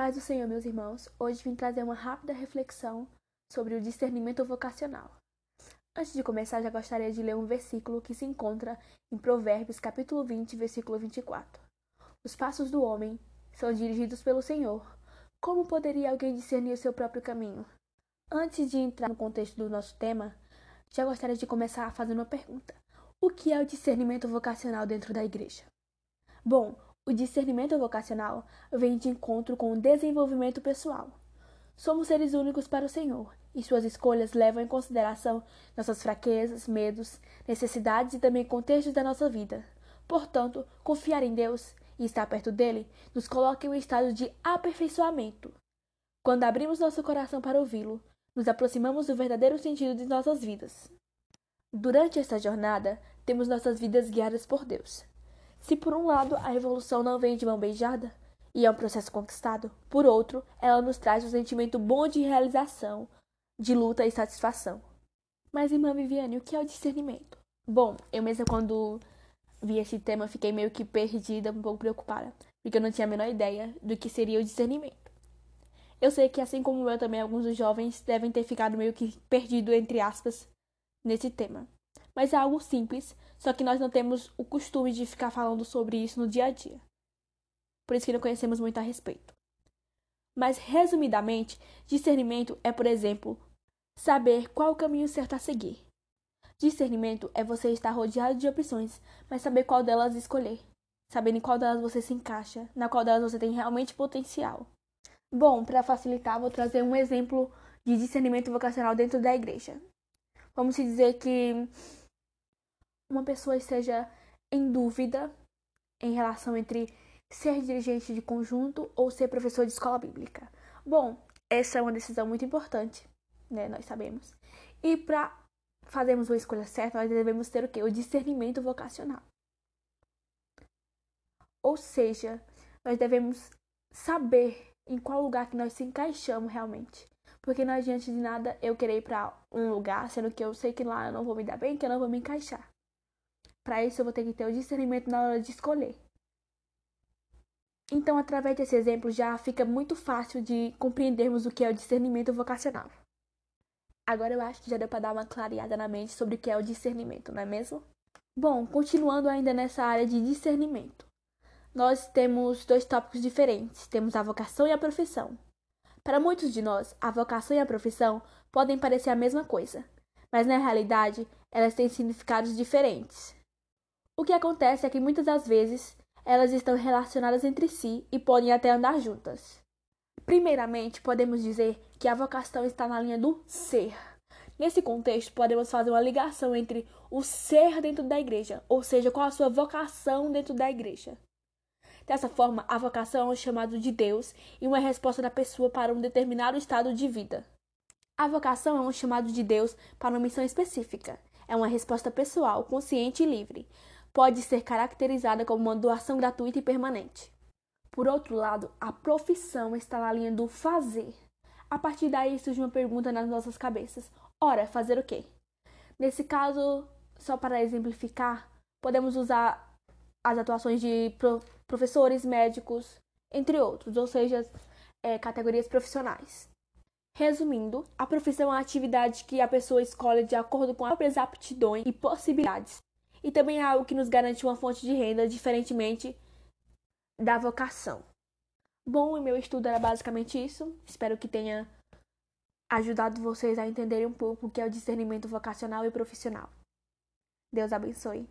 Paz do Senhor, meus irmãos, hoje vim trazer uma rápida reflexão sobre o discernimento vocacional. Antes de começar, já gostaria de ler um versículo que se encontra em Provérbios, capítulo 20, versículo 24. Os passos do homem são dirigidos pelo Senhor. Como poderia alguém discernir o seu próprio caminho? Antes de entrar no contexto do nosso tema, já gostaria de começar fazendo uma pergunta. O que é o discernimento vocacional dentro da igreja? Bom, o discernimento vocacional vem de encontro com o desenvolvimento pessoal. Somos seres únicos para o Senhor e suas escolhas levam em consideração nossas fraquezas, medos, necessidades e também contextos da nossa vida. Portanto, confiar em Deus e estar perto dele nos coloca em um estado de aperfeiçoamento. Quando abrimos nosso coração para ouvi-lo, nos aproximamos do verdadeiro sentido de nossas vidas. Durante esta jornada, temos nossas vidas guiadas por Deus. Se por um lado a evolução não vem de mão beijada e é um processo conquistado, por outro, ela nos traz um sentimento bom de realização, de luta e satisfação. Mas, irmã Viviane, o que é o discernimento? Bom, eu mesma quando vi esse tema fiquei meio que perdida, um pouco preocupada, porque eu não tinha a menor ideia do que seria o discernimento. Eu sei que, assim como eu também, alguns dos jovens devem ter ficado meio que perdido, entre aspas, nesse tema mas é algo simples, só que nós não temos o costume de ficar falando sobre isso no dia a dia. Por isso que não conhecemos muito a respeito. Mas, resumidamente, discernimento é, por exemplo, saber qual o caminho certo a seguir. Discernimento é você estar rodeado de opções, mas saber qual delas escolher. Saber em qual delas você se encaixa, na qual delas você tem realmente potencial. Bom, para facilitar, vou trazer um exemplo de discernimento vocacional dentro da igreja. Vamos dizer que uma pessoa esteja em dúvida em relação entre ser dirigente de conjunto ou ser professor de escola bíblica. Bom, essa é uma decisão muito importante, né? Nós sabemos. E para fazermos uma escolha certa, nós devemos ter o quê? O discernimento vocacional. Ou seja, nós devemos saber em qual lugar que nós se encaixamos realmente. Porque não adianta de nada eu querer ir para um lugar, sendo que eu sei que lá eu não vou me dar bem, que eu não vou me encaixar. Para isso, eu vou ter que ter o discernimento na hora de escolher. Então, através desse exemplo, já fica muito fácil de compreendermos o que é o discernimento vocacional. Agora eu acho que já deu para dar uma clareada na mente sobre o que é o discernimento, não é mesmo? Bom, continuando ainda nessa área de discernimento. Nós temos dois tópicos diferentes: temos a vocação e a profissão. Para muitos de nós, a vocação e a profissão podem parecer a mesma coisa, mas na realidade elas têm significados diferentes. O que acontece é que muitas das vezes elas estão relacionadas entre si e podem até andar juntas. Primeiramente, podemos dizer que a vocação está na linha do ser. Nesse contexto, podemos fazer uma ligação entre o ser dentro da igreja, ou seja, qual a sua vocação dentro da igreja. Dessa forma, a vocação é um chamado de Deus e uma resposta da pessoa para um determinado estado de vida. A vocação é um chamado de Deus para uma missão específica. É uma resposta pessoal, consciente e livre pode ser caracterizada como uma doação gratuita e permanente. Por outro lado, a profissão está na linha do fazer. A partir daí surge uma pergunta nas nossas cabeças: ora, fazer o quê? Nesse caso, só para exemplificar, podemos usar as atuações de pro professores, médicos, entre outros, ou seja, é, categorias profissionais. Resumindo, a profissão é uma atividade que a pessoa escolhe de acordo com as próprias aptidões e possibilidades e também é algo que nos garante uma fonte de renda, diferentemente da vocação. Bom, o meu estudo era basicamente isso. Espero que tenha ajudado vocês a entenderem um pouco o que é o discernimento vocacional e profissional. Deus abençoe.